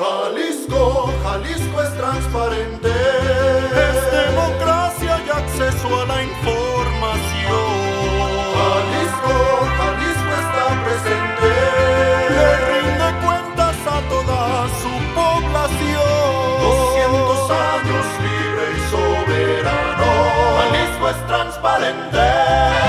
Jalisco, Jalisco es transparente. Es democracia y acceso a la información. Jalisco, Jalisco está presente. Le rinde cuentas a toda su población. 200 años libre y soberano. Jalisco es transparente.